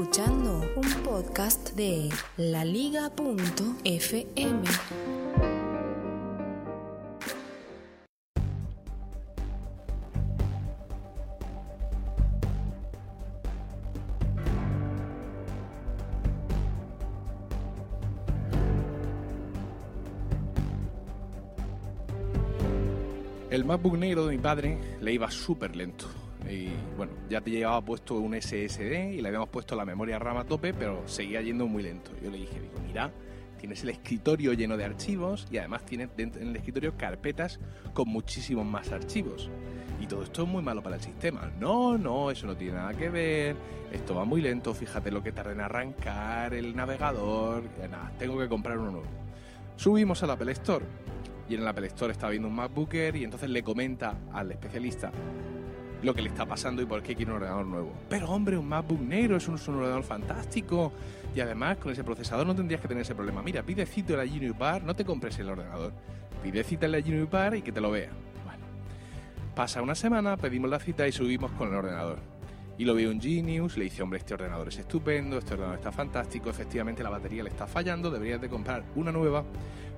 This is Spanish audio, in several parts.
Escuchando un podcast de laliga.fm. El MacBook negro de mi padre le iba súper lento. Y bueno, ya te llevaba puesto un SSD y le habíamos puesto la memoria RAM a tope, pero seguía yendo muy lento. Yo le dije, digo, mira, tienes el escritorio lleno de archivos y además tienes dentro, en el escritorio carpetas con muchísimos más archivos. Y todo esto es muy malo para el sistema. No, no, eso no tiene nada que ver. Esto va muy lento, fíjate lo que tarda en arrancar el navegador. Nada, tengo que comprar uno nuevo. Subimos al Apple Store y en el Apple Store está viendo un MacBooker y entonces le comenta al especialista lo que le está pasando y por qué quiere un ordenador nuevo. Pero hombre, un MacBook negro es un, ordenador fantástico y además con ese procesador no tendrías que tener ese problema. Mira, pide cita en la Juniper, no te compres el ordenador. Pide cita en la Juniper y que te lo vea. Bueno, pasa una semana, pedimos la cita y subimos con el ordenador. Y lo veo un Genius, le dice, hombre, este ordenador es estupendo, este ordenador está fantástico, efectivamente la batería le está fallando, deberías de comprar una nueva,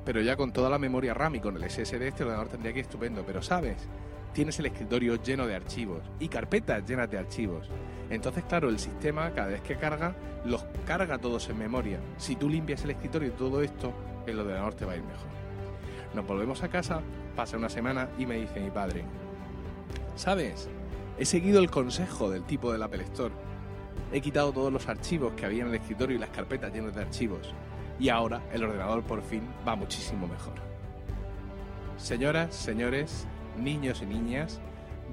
pero ya con toda la memoria RAM y con el SSD este ordenador tendría que ir estupendo, pero sabes, tienes el escritorio lleno de archivos y carpetas llenas de archivos. Entonces, claro, el sistema cada vez que carga, los carga todos en memoria. Si tú limpias el escritorio y todo esto, el ordenador te va a ir mejor. Nos volvemos a casa, pasa una semana y me dice mi padre, ¿sabes? He seguido el consejo del tipo del Apple Store. He quitado todos los archivos que había en el escritorio y las carpetas llenas de archivos. Y ahora el ordenador por fin va muchísimo mejor. Señoras, señores, niños y niñas,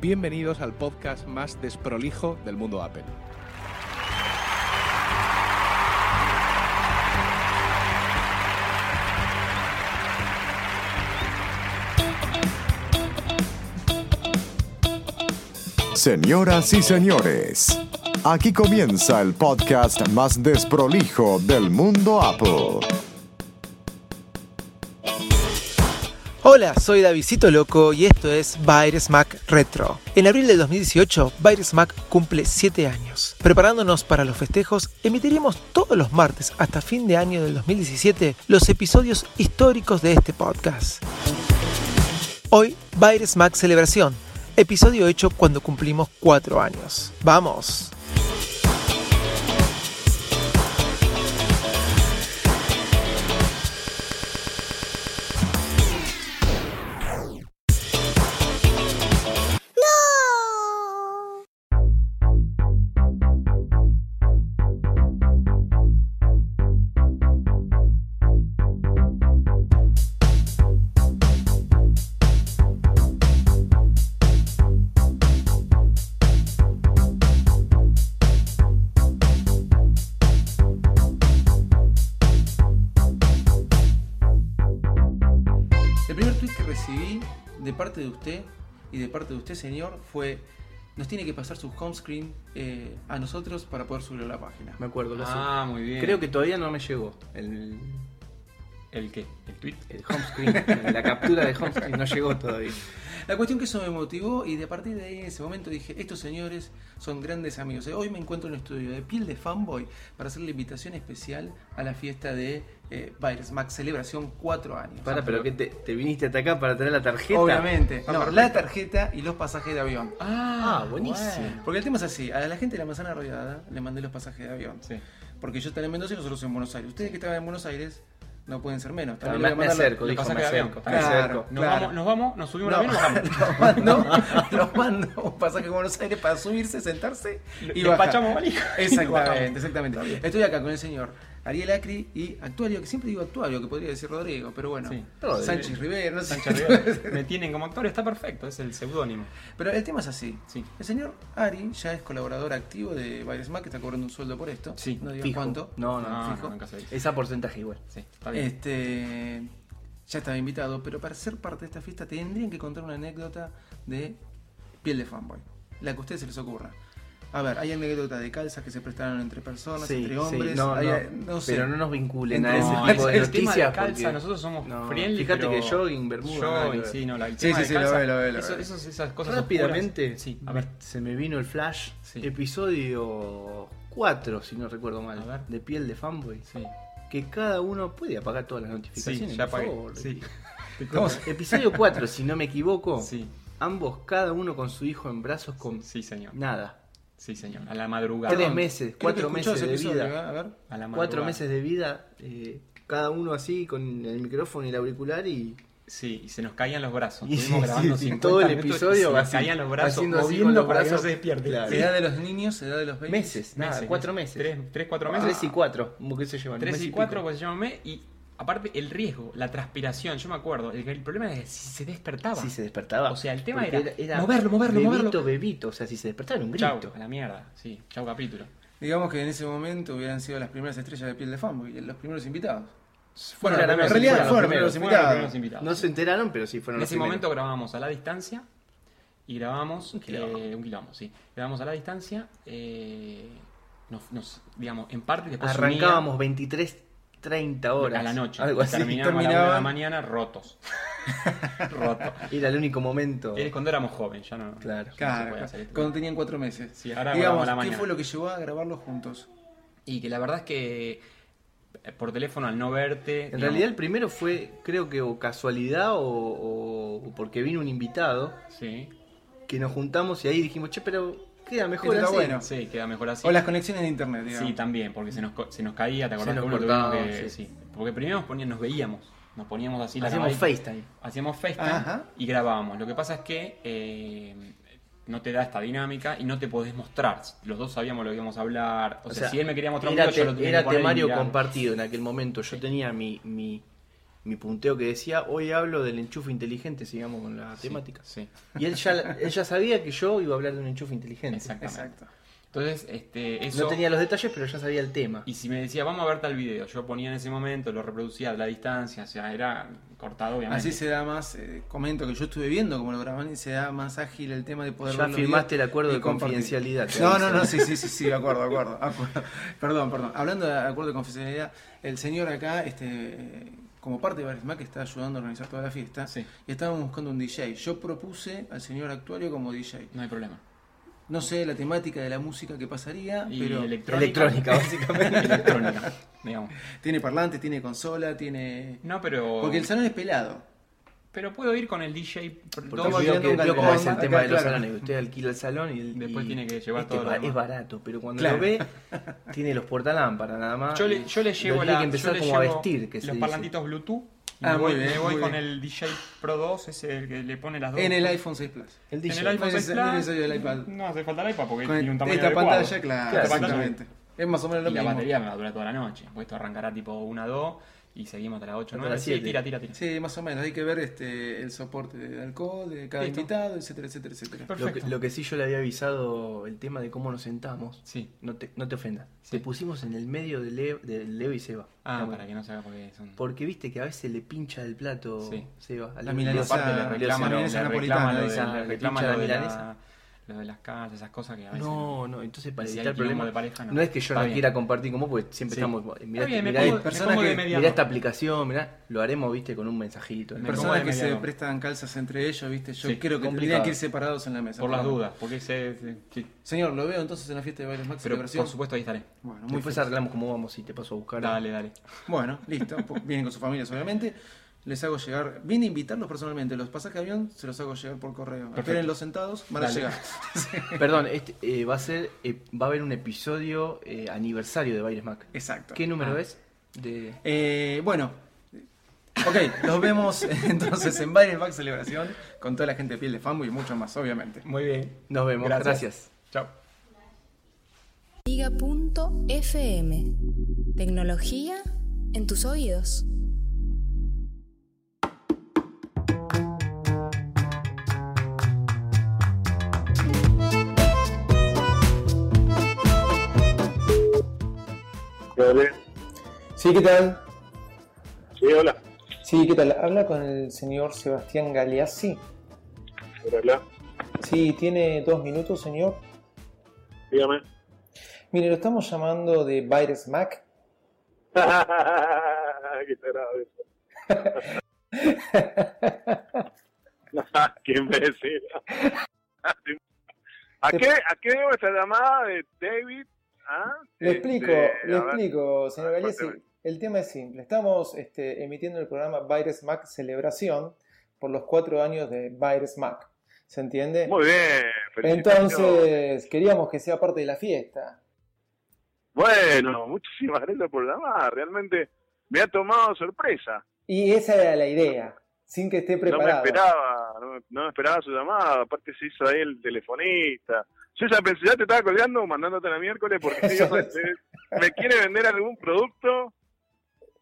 bienvenidos al podcast más desprolijo del mundo Apple. Señoras y señores, aquí comienza el podcast más desprolijo del mundo Apple. Hola, soy Davidito Loco y esto es Mac Retro. En abril del 2018, Virus Mac cumple 7 años. Preparándonos para los festejos, emitiremos todos los martes hasta fin de año del 2017 los episodios históricos de este podcast. Hoy, Mac Celebración, episodio hecho cuando cumplimos 4 años. ¡Vamos! Parte de usted, señor, fue nos tiene que pasar su home screen eh, a nosotros para poder subirlo a la página. Me acuerdo, lo Ah, sé. muy bien. Creo que todavía no me llegó el, ¿El qué? ¿El tweet? el home screen. la captura de home screen no llegó todavía. La cuestión que eso me motivó y de a partir de ahí en ese momento dije, estos señores son grandes amigos. Eh, Hoy me encuentro en un estudio de piel de fanboy para hacer la invitación especial a la fiesta de eh, Virus Max Celebración 4 años. Para, pero que te, te viniste hasta acá para traer la tarjeta. Obviamente. Ah, No, perfecto. la tarjeta y los pasajes de avión. Ah, buenísimo. Porque el tema es así, a la gente de la manzana rodeada le mandé los pasajes de avión. Sí. Porque yo estaré en Mendoza y nosotros en Buenos Aires. Ustedes que estaban en Buenos Aires no pueden ser menos. Claro, También me, le voy me mandar acerco, los dijo, me pasajes de acerco. Me Claro. acerco. Nos, Claro. vamos, nos vamos, nos subimos No, al avión y nos vamos. los mando, los mando un pasaje a Buenos Aires para subirse, sentarse y. Despachamos valija. Exactamente, exactamente. Estoy acá con el señor Ariel Acri y Actuario, que siempre digo Actuario, que podría decir Rodrigo, pero bueno. Sí. Sánchez Rivera, no sé. Sánchez Rivera. Me tienen como actor, está perfecto, es el seudónimo. Pero el tema es así. Sí. El señor Ari ya es colaborador activo de Baires que está cobrando un sueldo por esto. Sí, no digan Fijo. cuánto. No, no, No, fijo. no, nunca se dice. Es a porcentaje igual. Sí, está bien. Este ya estaba invitado, pero para ser parte de esta fiesta tendrían que contar una anécdota de piel de fanboy, la que a ustedes se les ocurra. A ver, hay anécdotas de calzas que se prestaron entre personas, Sí, entre sí, hombres, no, hay- no, no sé. pero no nos vinculen Entre- a ese No, tipo de el tema noticias. de calza, porque- nosotros somos no, friendly, Fíjate pero- que jogging, bermuda. Jogging, sí, no, la, el Sí, tema sí, de sí, lo veo, lo veo, lo eso- esas cosas Rápidamente, oscuras. Sí, a ver. se me vino el flash. Sí. Episodio 4, si no recuerdo mal, A ver. de piel de fanboy. Sí, Que cada uno puede apagar todas las sí notificaciones. ya por pagué. favor. Sí. Episodio 4, si no me equivoco. Sí, Ambos, cada uno con su hijo en brazos con sí, señor. nada. Sí, señor. A la madrugada. Tres meses, cuatro meses ese de episodio, vida. ¿eh? A ver. A la Cuatro meses de vida, eh, cada uno así con el micrófono y el auricular y Sí, y se nos caían los brazos. Y Estuvimos sí, grabando sí, 50 todo el y episodio se nos así, caían los brazos haciendo así con moviendo los para brazos. se despierte. Claro. Edad de los niños, edad de los babies. meses, nada, Meses, cuatro meses. Tres, tres, cuatro meses. Tres y cuatro, ¿cómo que se llevan? Tres mes y cuatro, pues se llama mes, y aparte el riesgo, la transpiración, yo me acuerdo, el, el problema es si se despertaba. Sí, se despertaba. O sea, el tema Porque era moverlo, moverlo, bebito, moverlo. bebito, o sea, si se despertaba era un Chau, grito. a la mierda, sí, chau capítulo. Digamos que en ese momento hubieran sido las primeras estrellas de piel de fanboy, los primeros invitados. Bueno, Fueron en los realidad fueron los primeros, primeros fueron los invitados. primeros invitados. No se enteraron, pero sí fueron En los ese primeros. momento grabamos a la distancia y grabamos Un quilombo. eh, un quilombo, sí. Grabamos a la distancia, eh, nos, nos, digamos, en parte después Arrancábamos 23, 30 unía horas. a la noche Algo así. terminábamos a la una de la terminaban- mañana rotos. rotos. Era el único momento. Es cuando éramos jóvenes, ya no. Claro. Claro, cuando tenían cuatro meses. Sí, ahora Digamos, a la ¿qué mañana. fue lo que llevó a grabarlos juntos? Y que la verdad es que eh, por teléfono al no verte. En digamos, realidad el primero fue, creo que o casualidad o, o- o porque vino un invitado Sí, que nos juntamos y ahí dijimos, che, pero queda mejor Esto está así. bueno. sí, queda mejor así. O las conexiones de internet, digamos. Sí, también, porque se nos, se nos caía, ¿te acordás Se que nos cortaba, que. sí. sí. Porque primero nos, ponían, nos veíamos, nos poníamos así la Hacíamos FaceTime. Hacíamos FaceTime Ajá. y grabábamos. Lo que pasa es que eh, no te da esta dinámica y no te podés mostrar. Los dos sabíamos lo que íbamos a hablar. O, sea, si él me quería mostrar un video, yo te- lo tenía era que poner temario compartido en aquel momento. Yo tenía mi, mi, mi punteo que decía, hoy hablo del enchufe inteligente, sigamos con la temática. Sí, Y él ya, él ya sabía que yo iba a hablar de un enchufe inteligente. exactamente. Exacto. Entonces, este, eso. No tenía los detalles, pero ya sabía el tema. Y si me decía, vamos a ver tal video, yo ponía en ese momento, lo reproducía a la distancia, o sea, era cortado, obviamente. Así se da más, eh, comento que yo estuve viendo como lo graban y se da más ágil el tema de poder Ya firmaste el acuerdo de confidencialidad, No, no, no, sí, sí, sí, sí, de acuerdo, de acuerdo, acuerdo. Perdón, perdón. Hablando de acuerdo de confidencialidad, el señor acá, este, eh, como parte de Barisma que está ayudando a organizar toda la fiesta, Sí. y estábamos buscando un DJ. Yo propuse al señor actuario como DJ. No hay problema. No sé la temática de la música que pasaría, Y pero electrónica. Electrónica, básicamente. electrónica, digamos. tiene parlantes, tiene consola, tiene... No, pero. Porque el salón es pelado. Pero puedo ir con el DJ. Porque Estamos vio, que, vio cómo es el tema acá, de los claro. salones. Usted alquila el salón y Después y tiene que llevar este todo lo ba- demás. Es barato, pero cuando Claro. lo ve, tiene los portalámparas nada más. Yo le, yo le llevo tiene la, que empezar yo le como a vestir, que se los dice. parlantitos Bluetooth. y Ah, me voy, bien, me voy con bien. el DJ Pro 2, ese el que le pone las dos. En el iPhone 6 Plus. El En DJ. el iPhone No 6 es- no es Plus. necesario el iPad. No hace falta el iPad porque Con tiene un tamaño esta adecuado. pantalla, claro, Esta pantalla- exactamente. Es más o menos lo Y la mismo. batería me va a durar toda la noche. Pues esto arrancará tipo 1 a 2 y seguimos hasta las 8 Hasta 9. las Sí, siete. tira, tira, tira. Sí, más o menos. Hay que ver este el soporte de alcohol de cada Listo. invitado, etcétera, etcétera, etcétera. Lo que, Perfecto. lo que sí yo le había avisado, el tema de cómo nos sentamos, Sí. no te, no te ofendas. Sí. Te pusimos en el medio de Leo, de Leo y Seba. Ah, para que no se haga porque son. Porque viste que a veces le pincha del plato Sí. Seba. a La Leo- milanesa- aparte le reclama, le reclama reclama lo de las calles, esas cosas que a veces. No, no, entonces para evitar problemas. de pareja, no. no. es que yo Está no bien. quiera compartir con vos, porque siempre Sí. estamos. Mirá, bien, mirá- pongo, personas que- mirá esta aplicación, mirá, lo haremos, viste, con un mensajito. Personas que se prestan calzas entre ellos, ¿viste? Yo Sí, creo que complicado. tendrían que ir separados en la mesa. Por las dudas, porque se. se- sí. Señor, lo veo entonces en la fiesta de Bailes Max Pero por supuesto ahí estaré. Bueno, muy Después feliz. arreglamos cómo vamos y te paso a buscar. Dale, dale. Bueno, listo. Po- Vienen con sus familias, obviamente. Les hago llegar. Vine a invitarlos personalmente. Los pasajes de avión se los hago llegar por correo. Espérenlos sentados, van a llegar. Perdón, este, eh, va a ser, eh, va a haber un episodio eh, aniversario de Baires Mac. Exacto. ¿Qué número Ah. es? De... Eh, bueno. Ok, nos vemos entonces en Bailes Max Celebración con toda la gente de piel de fanboy y mucho más, obviamente. Muy bien. Nos vemos, Gracias. gracias. Chao. Liga.fm. Tecnología en tus oídos. Sí, ¿qué tal? Sí, hola. Sí, ¿qué tal? Habla con el señor Sebastián Galeazzi. Hola. Sí, tiene dos minutos, señor. Dígame. Mire, lo estamos llamando de Virus Mac. Qué. Qué imbécil. ¿A qué, ¿A qué debo esta llamada de David? ¿Ah? Le explico, le ver. explico, señor A ver, Galeazzi. El tema es simple. Estamos este, emitiendo el programa Virus Mac Celebración por los cuatro años de Virus Mac. ¿Se entiende? Muy bien. Entonces, queríamos que sea parte de la fiesta. Bueno, muchísimas gracias por llamar. Realmente me ha tomado sorpresa. Y esa era la idea, sin que esté No me preparado. esperaba, no, me- no me esperaba su llamada. Aparte se hizo ahí el telefonista. Yo ya pensé, ya te estaba colgando, mandándote la miércoles porque me quiere vender algún producto.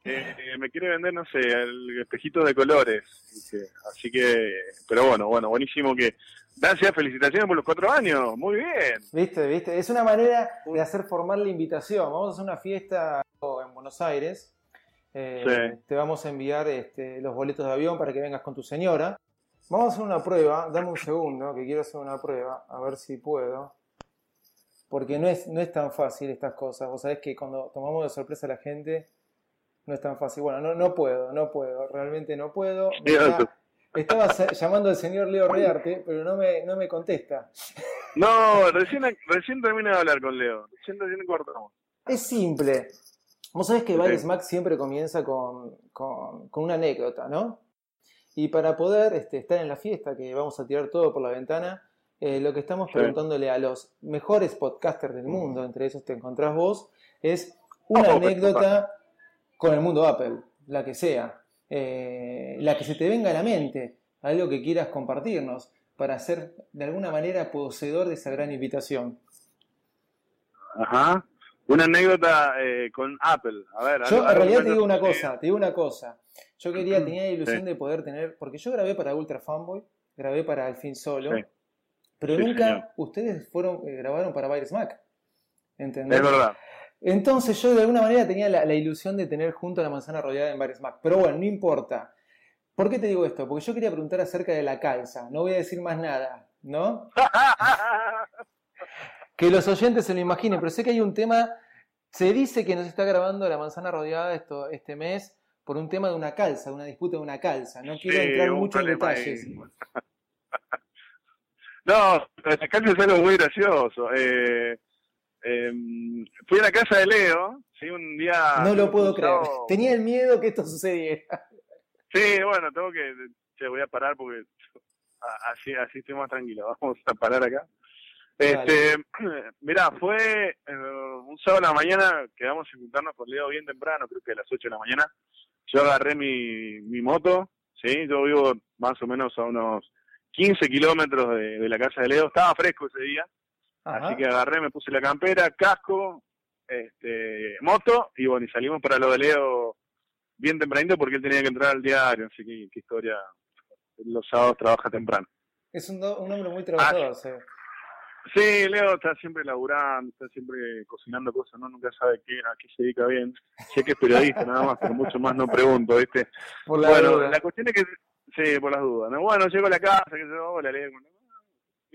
Eh, me quiere vender, no sé, el espejito de colores. Así que, pero bueno, bueno, buenísimo que. Gracias, felicitaciones por los cuatro años. Muy bien. ¿Viste? ¿Viste? Es una manera de hacer formal la invitación. Vamos a hacer una fiesta en Buenos Aires. Eh, Sí. Te vamos a enviar este, los boletos de avión para que vengas con tu señora. Vamos a hacer una prueba. Dame un segundo, que quiero hacer una prueba. A ver si puedo. Porque no es, no es tan fácil estas cosas. Vos sabés que cuando tomamos de sorpresa a la gente, no es tan fácil. Bueno, no, no puedo, no puedo. Realmente no puedo. Estaba llamando al señor Leo Rearte, pero no me, no me contesta. No, recién, recién terminé de hablar con Leo. Recién, recién cortamos. Es simple. Vos sabés que Sí. Virus Mac siempre comienza con, con- con una anécdota, ¿no? Y para poder este, estar en la fiesta, que vamos a tirar todo por la ventana, eh, lo que estamos preguntándole a los mejores podcasters del mundo, entre esos te encontrás vos, es una anécdota con el mundo Apple, la que sea, eh, la que se te venga a la mente, algo que quieras compartirnos, para ser de alguna manera poseedor de esa gran invitación. Ajá. Una anécdota eh, con Apple. A ver, Yo en realidad te digo una cosa, te digo una cosa. Yo quería, tenía la ilusión Sí. de poder tener, porque yo grabé para Ultra Fanboy, grabé para Al fin Solo, Sí. pero Sí, nunca señor. ustedes fueron, eh, grabaron para Virus Mac. ¿Entendés? Es verdad. Entonces yo de alguna manera tenía la, la ilusión de tener junto a la manzana rodeada en Virus Mac. Pero bueno, no importa. ¿Por qué te digo esto? Porque yo quería preguntar acerca de la calza. No voy a decir más nada, ¿no? Que los oyentes se lo imaginen, pero sé que hay un tema. Se dice que nos está grabando la manzana rodeada esto, este mes por un tema de una calza, de una disputa de una calza. No quiero Sí, entrar mucho en ahí. detalles. No, la calza es algo muy gracioso. Eh, eh, fui a la casa de Leo, ¿sí? Un día... No lo puedo creer. Tenía el miedo que esto sucediera. Sí, bueno, tengo que... Che, voy a parar porque así, así estoy más tranquilo. Vamos a parar acá. Este, mirá, fue eh, un sábado a la mañana, quedamos en juntarnos con Leo bien temprano, creo que a las 8 de la mañana. Yo agarré mi, mi moto, ¿sí? Yo vivo más o menos a unos 15 kilómetros de, de la casa de Leo. Estaba fresco ese día, Ajá. así que agarré, me puse la campera, casco, este, moto, y bueno, y salimos para lo de Leo bien tempranito porque él tenía que entrar al diario, así que qué historia. Los sábados trabaja temprano. Es un, do- un hombre muy trabajador. sí. Sí, Leo está siempre laburando, está siempre cocinando cosas, ¿no? Nunca sabe qué, a qué se dedica bien. Sé que es periodista nada más, pero mucho más no pregunto, ¿viste? Por la bueno, duda. la cuestión es que, sí, por las dudas, ¿no? Bueno, llego a la casa, que yo, hola, Leo,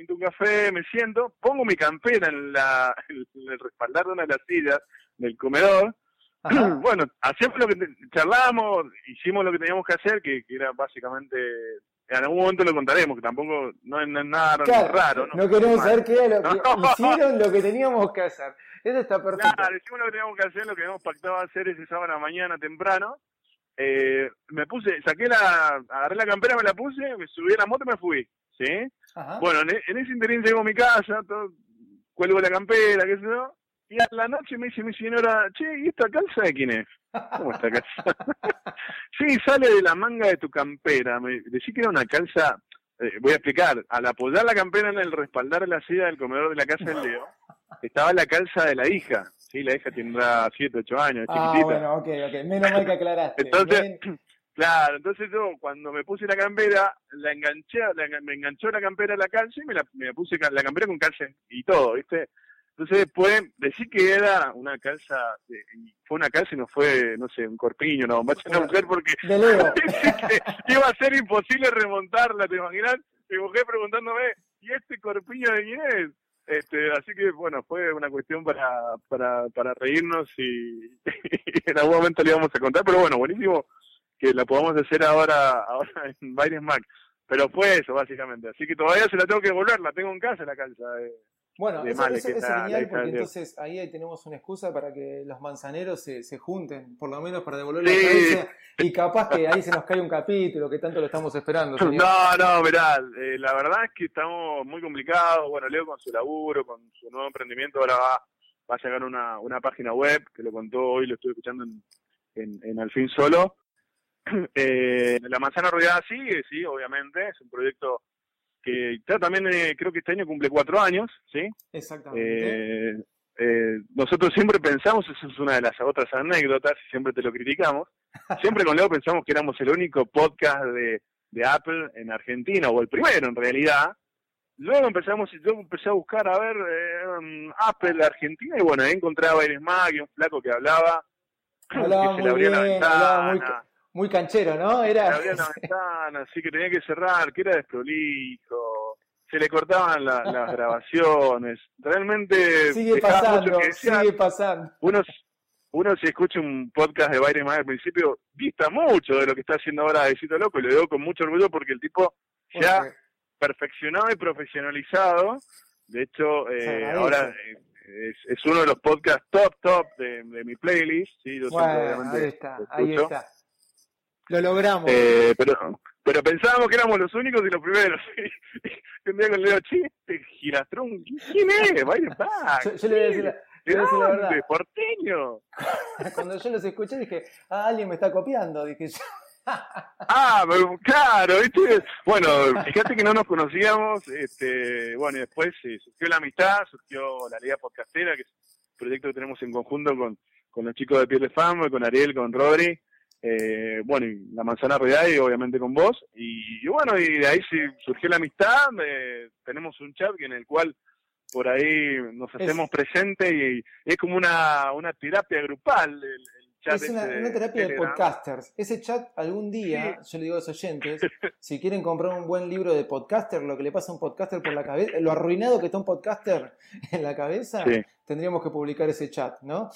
pinto un café, me siento, pongo mi campera en, la, en el respaldar de una de las sillas del comedor. Ajá. Bueno, hacemos lo que charlamos, hicimos lo que teníamos que hacer, que, que era básicamente, en algún momento lo contaremos, que tampoco no es, no nada Claro, raro, ¿no? no queremos saber qué era lo que hicieron, lo que teníamos que hacer. Eso está perfecto. Claro, hicimos lo que teníamos que hacer, lo que habíamos pactado hacer ese sábado a la mañana temprano. Eh, me puse, saqué la, agarré la campera, me la puse, me subí a la moto y me fui, ¿sí? Ajá. Bueno, en, en ese interín llego a mi casa, todo, cuelgo la campera, qué sé yo, y a la noche me dice mi señora, che, ¿y esta calza de quién es? ¿Cómo esta calza? sí, sale de la manga de tu campera. Me decí que era una calza, eh, voy a explicar, al apoyar la campera en el respaldar de la silla del comedor de la casa del Leo, estaba la calza de la hija. Sí, la hija tendrá 7, 8 años, Ah, chiquitita. bueno, ok, ok. Menos mal que aclaraste. Entonces, Men- Claro, entonces yo cuando me puse la campera, la enganché, la me enganchó la campera a la calza y me la me puse ca- la campera con calza y todo, ¿viste? Entonces después decir que era una calza, y fue una calza y no fue, no sé, un corpiño, una bombacha de una mujer porque iba a ser imposible remontarla, ¿te imaginas? Mi mujer preguntándome, ¿y este corpiño de quién es? Este, así que bueno, fue una cuestión para, para, para reírnos y, en algún momento le íbamos a contar, pero bueno, buenísimo que la podamos hacer ahora, ahora en Bailes Mac. Pero fue eso, básicamente. Así que todavía se la tengo que devolver, la tengo en casa la calza. eh. Bueno, de eso, eso- es genial porque de entonces ahí, tenemos una excusa para que los manzaneros se, se junten, por lo menos para devolver Sí. la cabeza. Y capaz que ahí se nos cae un capítulo que tanto lo estamos esperando. señor. No, no, mirá, eh, la verdad es que estamos muy complicados. Bueno, Leo con su laburo, con su nuevo emprendimiento, ahora va, va a sacar una, una página web, que lo contó hoy, lo estuve escuchando en, en, en Al fin Solo. Eh, la manzana rodeada sigue, sí, obviamente, es un proyecto que ya también eh, creo que este año cumple cuatro años, ¿sí? Exactamente. Eh, eh, nosotros siempre pensamos, esa es una de las otras anécdotas, y siempre te lo criticamos, siempre con Leo pensamos que éramos el único podcast de, de Apple en Argentina, o el primero en realidad. Luego empezamos, yo empecé a buscar a ver eh, um, Apple Argentina, y bueno, ahí encontraba a Iris Mag y un flaco que hablaba, Hablaba que se le abría la bien, ventana. muy canchero, ¿no? Era. abría la ventana, así que tenía que cerrar, que era desprolijo, se le cortaban la- las grabaciones. Realmente Sigue pasando, que sigue pasando. Uno, uno si escucha un podcast de Byron Más al principio, dista mucho de lo que está haciendo ahora Besito Loco, y lo digo con mucho orgullo porque el tipo se ha Porque- perfeccionado y profesionalizado. De hecho, eh, ahora eh, es, es uno de los podcasts top, top de, de mi playlist. ¿sí? Yo Bueno, ahí está, ahí está. Lo logramos. Eh, pero, pero pensábamos que éramos los únicos y los primeros. Y un día con Leo, che, este Girastrón, ¿quién es? Byron Pack. Yo, yo le voy a decir la, ¿De decir la dónde? verdad. ¿Porteño? Cuando yo los escuché dije, ah, alguien me está copiando. Dije yo. Ah, pero claro, ¿viste? Bueno, fíjate que no nos conocíamos, este, bueno, y después eh, surgió la amistad, surgió la Liga Podcastera, que es un proyecto que tenemos en conjunto con, con los chicos de Piel de Fama, con Ariel, con Rodri, eh, bueno, y la Manzana Real y obviamente con vos, y, y bueno, y de ahí sí surgió la amistad, eh, tenemos un chat en el cual por ahí nos hacemos presentes y, y es como una, una terapia grupal el, el chat Es una, una terapia de podcasters. Ese chat algún día, yo le digo a los oyentes, si quieren comprar un buen libro de podcaster, lo que le pasa a un podcaster por la cabeza, lo arruinado que está un podcaster en la cabeza, Sí. tendríamos que publicar ese chat, ¿no?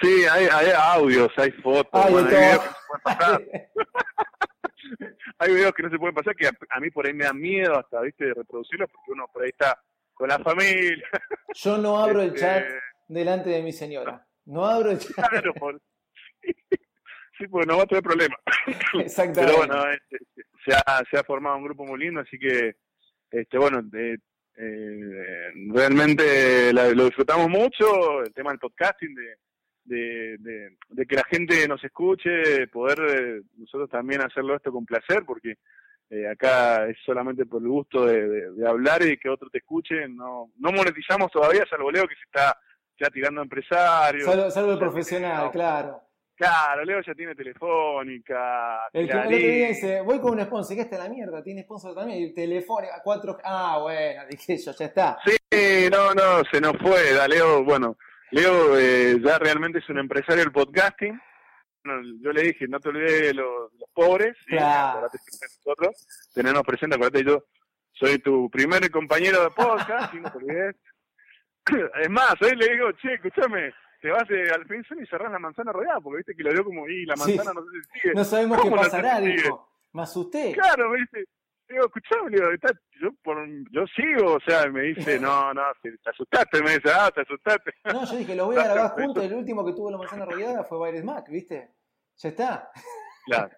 Sí, hay, hay audios, hay fotos, de todo. hay videos que no se pueden pasar. hay videos que no se pueden pasar que a, a mí por ahí me da miedo hasta, viste, de reproducirlos porque uno por ahí está con la familia. Yo no abro el Este, chat delante de mi señora. No abro el chat. Claro, por- sí, porque no va a tener problema. Exactamente. Pero bueno, este, se, ha, se ha formado un grupo muy lindo, así que, este bueno, eh, eh, realmente la- lo disfrutamos mucho, el tema del podcasting, de, de, de- de que la gente nos escuche, poder eh, nosotros también hacerlo esto con placer, porque eh, acá es solamente por el gusto de, hablar y que otro te escuche, no, no monetizamos todavía, salvo Leo que se está ya tirando a empresarios. Salvo, salvo el profesional, claro. Claro, Leo ya tiene telefónica, El que el día dice, voy con un sponsor, que está la mierda, tiene sponsor también, y telefónica, 4 Ah, bueno, dije yo, ya está. Sí, no, no, se nos fue. Leo, bueno, Leo eh, ya realmente es un empresario del podcasting. Bueno, yo le dije, no te olvides de los, los pobres. y Claro. siempre de nosotros, tenernos presente, acuérdate, yo soy tu primer compañero de podcast, y no te olvides. Es más, hoy le digo, che, escúchame, te vas de al fin y cerrás la manzana rodeada, porque viste que lo veo como, y la Sí. manzana no sé si sigue. No sabemos qué ¿Cómo no sé pasará, dijo. Me asusté. Claro, me dice, digo, escuchame, digo, está- yo, por, yo sigo, o sea, me dice, no, no, te asustaste, me dice, ah, te asustaste. No, yo dije, los voy a grabar juntos. El último que tuvo la manzana rodeada fue Baires Mac, ¿viste? Ya está. Claro,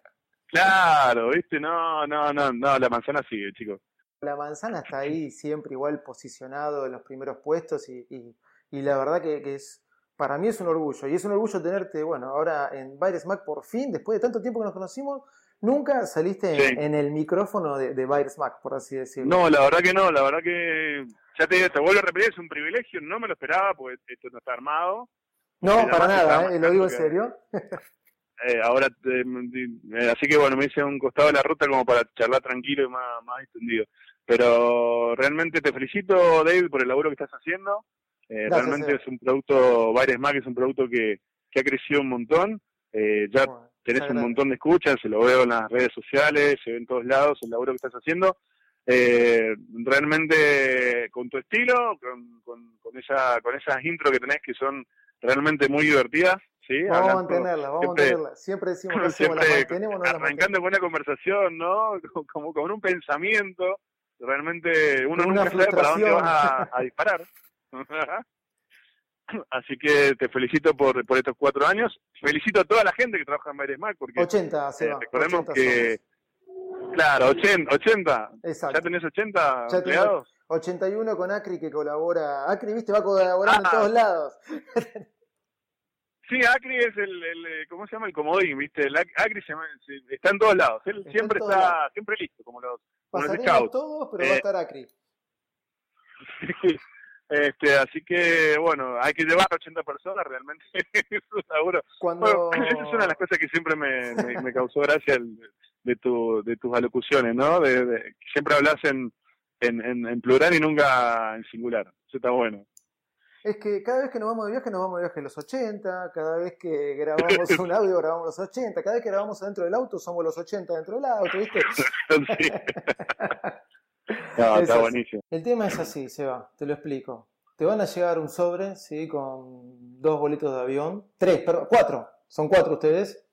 claro, viste, no, no, no, no, la manzana sigue, chicos. La manzana está ahí siempre igual posicionado en los primeros puestos y, y- y la verdad que, que es, para mí es un orgullo. Y es un orgullo tenerte, bueno, ahora en Baires Mac por fin, después de tanto tiempo que nos conocimos, nunca saliste en, Sí. en el micrófono de, de Mac, por así decirlo. No, la verdad que no, la verdad que ya te digo, te vuelvo a repetir, es un privilegio, no me lo esperaba porque esto no está armado. No, para nada, ¿eh? lo digo en serio. que, eh, ahora, eh, así que bueno, me hice a un costado de la ruta como para charlar tranquilo y más, más extendido. Pero realmente te felicito, David, por el laburo que estás haciendo. Eh, Gracias, realmente Seba. es un producto, Baires Mac es un producto que, que ha crecido un montón. Eh, ya Bueno, tenés un montón de escuchas, se lo veo en las redes sociales, se ve en todos lados el laburo que estás haciendo. Eh, realmente con tu estilo, con, con, con esa con esas intros que tenés que son realmente muy divertidas, ¿sí? Vamos a Hablando mantenerla, vamos siempre- a mantenerla. Siempre decimos que siempre mantenemos, no arrancando con una conversación, ¿no? Como, como con un pensamiento, realmente uno nunca sabe para dónde vas a, a disparar. Así que te felicito por, por estos cuatro años. Felicito a toda la gente que trabaja en Baires Mac, porque 80, eh, Seba. recordemos 80 que, somos. claro, 80, 80. Exacto. ¿Ya tenés 80 Ya empleados? 81 con Acri que colabora. Acri, viste, va colaborando Ah. en todos lados. Sí, Acri es el, el, eh, ¿cómo se llama? El comodín, ¿viste? El Ac- Acri se llama- se- está en todos lados. Él Está siempre está, lados. siempre listo, como los, como los scouts. todos, pero va Eh, a estar Acri. Este, así que, bueno, hay que llevar a 80 personas realmente. laburo. Cuando- Bueno, esa es una de las cosas que siempre me, me, me causó gracia el- de, tu, de tus alocuciones, ¿no? De, de- siempre hablas en, en, en, en plural y nunca en singular. Eso está bueno. Es que cada vez que nos vamos de viaje, nos vamos de viaje los 80, cada vez que grabamos un audio, grabamos los 80, cada vez que grabamos adentro del auto, somos los 80 dentro del auto, ¿viste? No, está buenísimo. El tema es así, Seba, te lo explico. Te van a llegar un sobre, ¿sí? Con dos boletos de avión. Tres, perdón, cuatro. Son cuatro ustedes.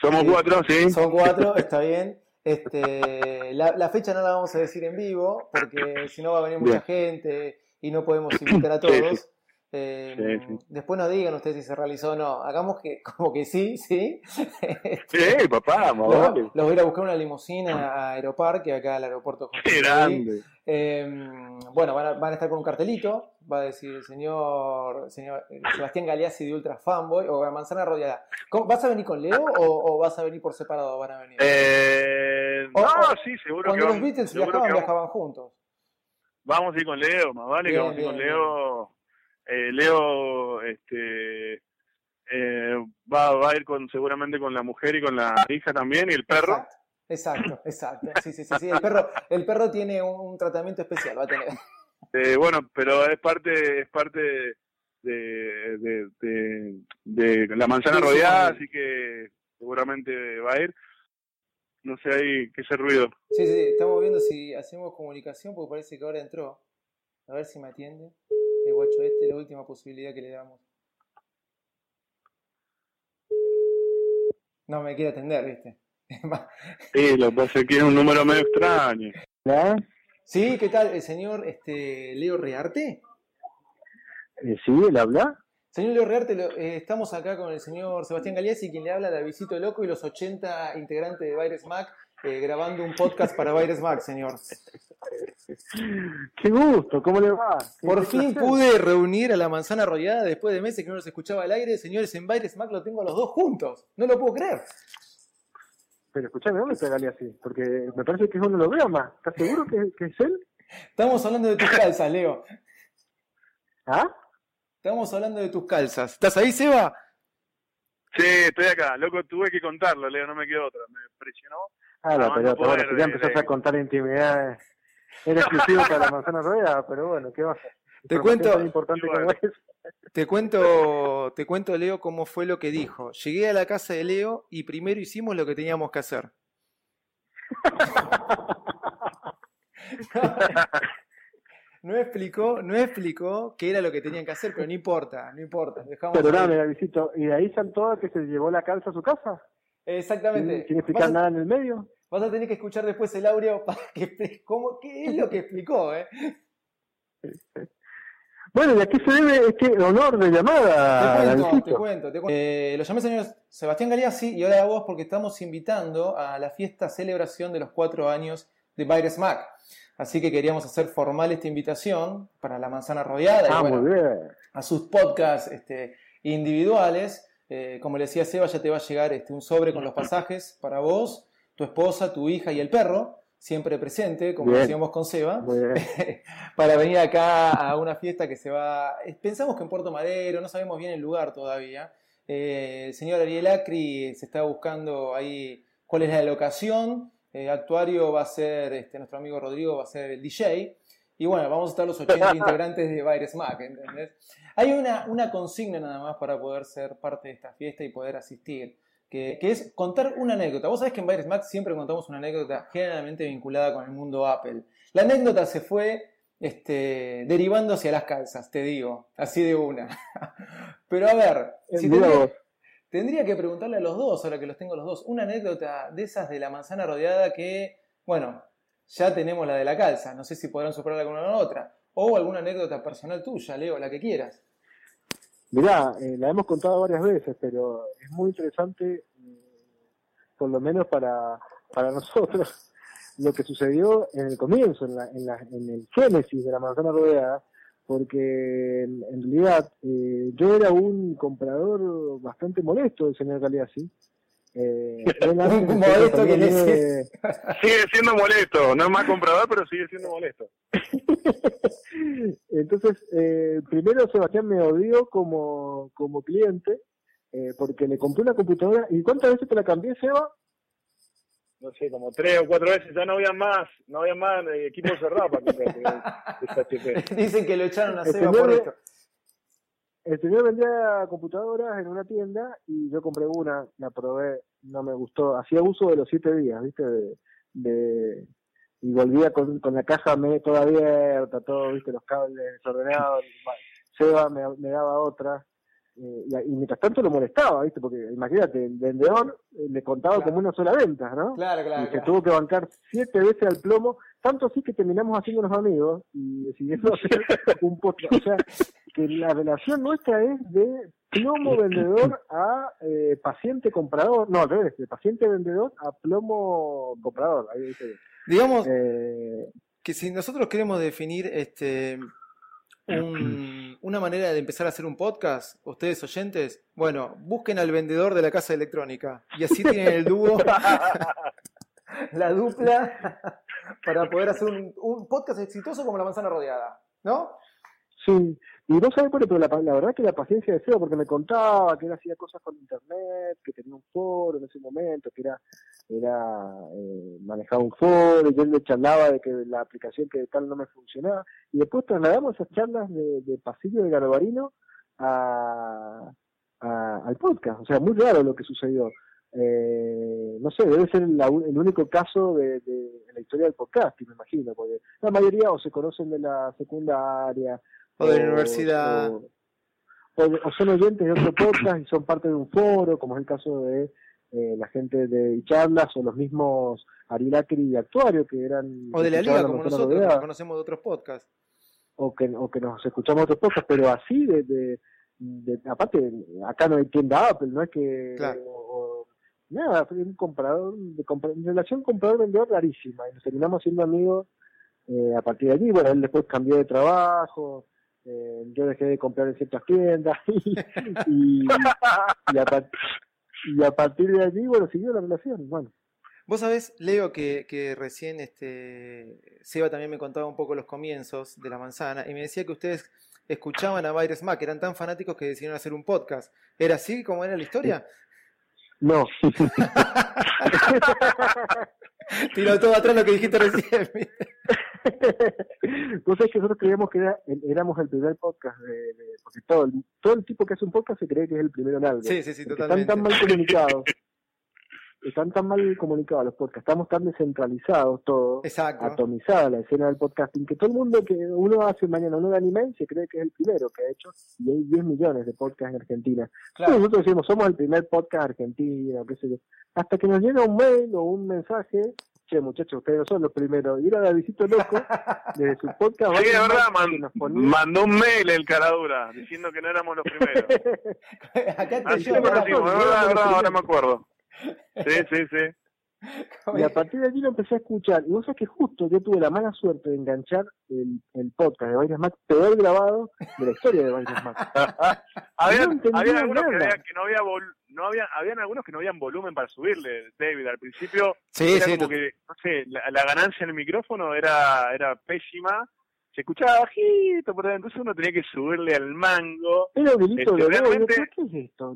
Somos Sí. cuatro, sí. Son cuatro, está bien. Este, la, la fecha no la vamos a decir en vivo, porque si no va a venir mucha gente y no podemos invitar a todos. Eh, Sí, sí. Después nos digan ustedes si se realizó o no. Hagamos que como que sí, sí. Sí, papá, Los, vale. los voy a ir a buscar una limusina a Aeroparque, acá al aeropuerto Qué grande. Eh, bueno, van a, van a estar con un cartelito, va a decir el señor, señor eh, Sebastián Galeazzi de Ultra Fanboy o Manzana Rodeada. ¿Cómo- ¿Vas a venir con Leo o, o vas a venir por separado? Van a venir. Eh, O- no, o- sí, seguro Cuando que los vamos, Beatles viajaban, viajaban juntos. vamos a ir con Leo, más vale Bien, que vamos a ir con bien, Leo. Eh, Leo este, eh, va, va a ir con seguramente con la mujer y con la hija también y el perro. Exacto, exacto. Sí, sí, sí, sí. El perro, el perro tiene un, un tratamiento especial, va a tener. Eh, bueno, pero es parte es parte de, de, de, de la manzana Sí, rodeada, sí. así que seguramente va a ir. No sé ahí qué es el ruido. Sí, sí, estamos viendo si hacemos comunicación porque parece que ahora entró. A ver si me atiende. El guacho este, la última posibilidad que le damos. No me quiere atender, ¿viste? Sí, lo que pasa es que es un número medio extraño. Sí, ¿qué tal? ¿El señor este, Leo Rearte? Eh, ¿Sí? ¿Él habla? Señor Leo Rearte, lo- eh, estamos acá con el señor Sebastián Galeazzi, quien le habla de Visito Loco y los 80 integrantes de Baires Mac, eh, grabando un podcast para Baires Mac, señor. Qué gusto, ¿cómo le va? Por fin placer. pude reunir a la manzana rodeada después de meses que no los escuchaba al aire. Señores, en Baires Mac lo tengo a los dos juntos. No lo puedo creer. Pero escuchame, ¿dónde está Gali así? Porque me parece que uno lo veo más. ¿Estás seguro que, que es él? Estamos hablando de tus calzas, Leo. ¿Ah? Estamos hablando de tus calzas. ¿Estás ahí, Seba? Sí, estoy acá. Loco, tuve que contarlo, Leo, no me quedó otra. Me presionó. Ah, la No, pelota. no poder bueno, si ya empezaste de- a contar intimidades. Era exclusivo para la manzana rodeada, pero bueno, ¿qué va a hacer? Te cuento- tan importante como es. Te cuento, te cuento, Leo, cómo fue lo que dijo. Llegué a la casa de Leo y primero hicimos lo que teníamos que hacer. No explicó, no explicó qué era lo que tenían que hacer, pero no importa, no importa. Dejamos ahí. Perdóname, Gavisito. ¿Y de ahí saltó que se llevó la calza a su casa? Exactamente. ¿Sin, sin explicar a- nada en el medio? Vas a tener que escuchar después el audio para que cómo, qué es lo que explicó, ¿eh? Bueno, ¿y a qué se debe este honor de llamada, Te cuento, te cuento, te cuento. Eh, lo llamé señor Sebastián Galeazzi y ahora a vos porque estamos invitando a la fiesta celebración de los cuatro años de Baires Mac. Así que queríamos hacer formal esta invitación para la manzana rodeada y Ah, bueno, a sus podcasts este, individuales. Eh, como le decía Seba, ya te va a llegar este, un sobre con los pasajes para vos, tu esposa, tu hija y el perro. siempre presente, como Bien. decíamos con Seba, para venir acá a una fiesta que se va. Pensamos que en Puerto Madero, no sabemos bien el lugar todavía. Eh, el señor Ariel Acri se está buscando ahí cuál es la locación. Eh, actuario va a ser, este, nuestro amigo Rodrigo va a ser el DJ. Y bueno, vamos a estar los 80 integrantes de Baires Mac, ¿entendés? Hay una, una consigna nada más para poder ser parte de esta fiesta y poder asistir, que, que es contar una anécdota. Vos sabés que en Baires Mac siempre contamos una anécdota generalmente vinculada con el mundo Apple. La anécdota se fue este, derivando hacia las calzas, te digo, así de una. Pero a ver, si tendría, tendría que preguntarle a los dos, ahora que los tengo los dos, una anécdota de esas de la manzana rodeada que, bueno, ya tenemos la de la calza, no sé si podrán superarla con una u otra. O alguna anécdota personal tuya, Leo, la que quieras. Mirá, eh, la hemos contado varias veces, pero es muy interesante, eh, por lo menos para, para nosotros, lo que sucedió en el comienzo, en, la, en, la, en el génesis de la manzana rodeada, porque en, realidad eh, yo era un comprador bastante molesto del señor Galeazzi. Eh, ser Molesto compañero que le de- Sigue siendo molesto, no es más comprador, pero sigue siendo molesto. Entonces, eh, primero Sebastián me odió como, como cliente, eh, porque le compré una computadora. ¿Y cuántas veces te la cambié, Seba? No sé, como tres o cuatro veces, ya no había más, no había más eh, equipo cerrado para comprar. Dicen que lo echaron a El Seba señor por esto. El señor vendía computadoras en una tienda y yo compré una, la probé, no me gustó. Hacía uso de los siete días, ¿viste? De, de- y volvía con, con la caja me, toda abierta, todo, ¿viste? Los cables desordenados. Seba me, me daba otra. eh, y, y mientras tanto lo molestaba, ¿viste? Porque imagínate, el vendedor eh, le contaba como una sola venta, ¿no? Claro, claro. y se claro. tuvo que bancar siete veces al plomo, tanto así que terminamos haciéndonos amigos y decidimos hacer un podcast. O sea, que la relación nuestra es de plomo vendedor a eh, paciente comprador, no, al revés, de paciente vendedor a plomo comprador. Ahí dice. Digamos Eh, que si nosotros queremos definir este un- una manera de empezar a hacer un podcast, ustedes oyentes, bueno, busquen al vendedor de la casa electrónica y así tienen el dúo, la dupla, para poder hacer un, un podcast exitoso como La Manzana Rodeada, ¿no? Sí, y no sabes, bueno, pero la, la verdad que la paciencia de Seba, porque me contaba que él hacía cosas con internet, que tenía un foro en ese momento, que era, era eh, manejaba un foro, y yo le charlaba de que la aplicación que tal no me funcionaba, y después trasladamos esas charlas de, de pasillo de Garbarino a, al podcast, o sea, muy raro lo que sucedió. Eh, no sé, debe ser la el único caso de, de la historia del podcast, me imagino, porque la mayoría o se conocen de la secundaria, O de la universidad. o, o de- o son oyentes de otro podcast y son parte de un foro, como es el caso de eh, la gente de charlas o los mismos Ariel Acri y Actuario, que eran... O de la liga, como nosotros, que conocemos de otros podcasts. o que, o que nos escuchamos otros podcasts, pero así de, de, de- aparte, acá no hay tienda Apple, no es que... Claro. o- nada, fue un comprador, de relación comprador-vendedor rarísima, y nos terminamos siendo amigos eh, a partir de allí. Bueno, él después cambió de trabajo, eh, yo dejé de comprar en ciertas tiendas, y, y, y a, par- y a partir de allí, bueno, siguió la relación. Bueno, Vos sabés, Leo, que, que recién este, Seba también me contaba un poco los comienzos de La Manzana y me decía que ustedes escuchaban a Baires Mac, eran tan fanáticos que decidieron hacer un podcast. ¿Era así como era la historia? no. Tiró todo atrás lo que dijiste recién. Sabés que nosotros creíamos que era- éramos el primer podcast, de, de- porque todo el, todo el tipo que hace un podcast se cree que es el primero en algo. Sí, sí, sí, totalmente. Están tan mal comunicados. Están tan mal comunicados los podcasts, estamos tan descentralizados todos, Exacto. atomizada la escena del podcasting, que todo el mundo que uno hace mañana uno de anime se cree que es el primero que ha hecho, y hay 10 millones de podcasts en Argentina. Claro. Nosotros decimos, somos el primer podcast argentino, qué sé yo. Hasta que nos llega un mail o un mensaje, che muchachos, ustedes no son los primeros, y era Davidito Loco, desde su podcast. Sí, es varios verdad, man- ponía- mandó un mail el caradura diciendo que no éramos los primeros. Acá Así te lo llevo conocimos, razón, es verdad, ahora me acuerdo. Sí, sí, sí. Y a partir de allí lo empecé a escuchar. Y vos sabés que justo yo tuve la mala suerte de enganchar el, el podcast de Bailes Mac peor grabado de la historia de Bailes Mac. habían, No habían algunos que, había- no había vol- no había, habían algunos que no habían volumen para subirle, David. Al principio Sí, era sí, como que, no sé, la, la ganancia en el micrófono era, era pésima. Se escuchaba bajito, por entonces uno tenía que subirle al mango. Era un hilito Este, de realmente- ¿qué es esto?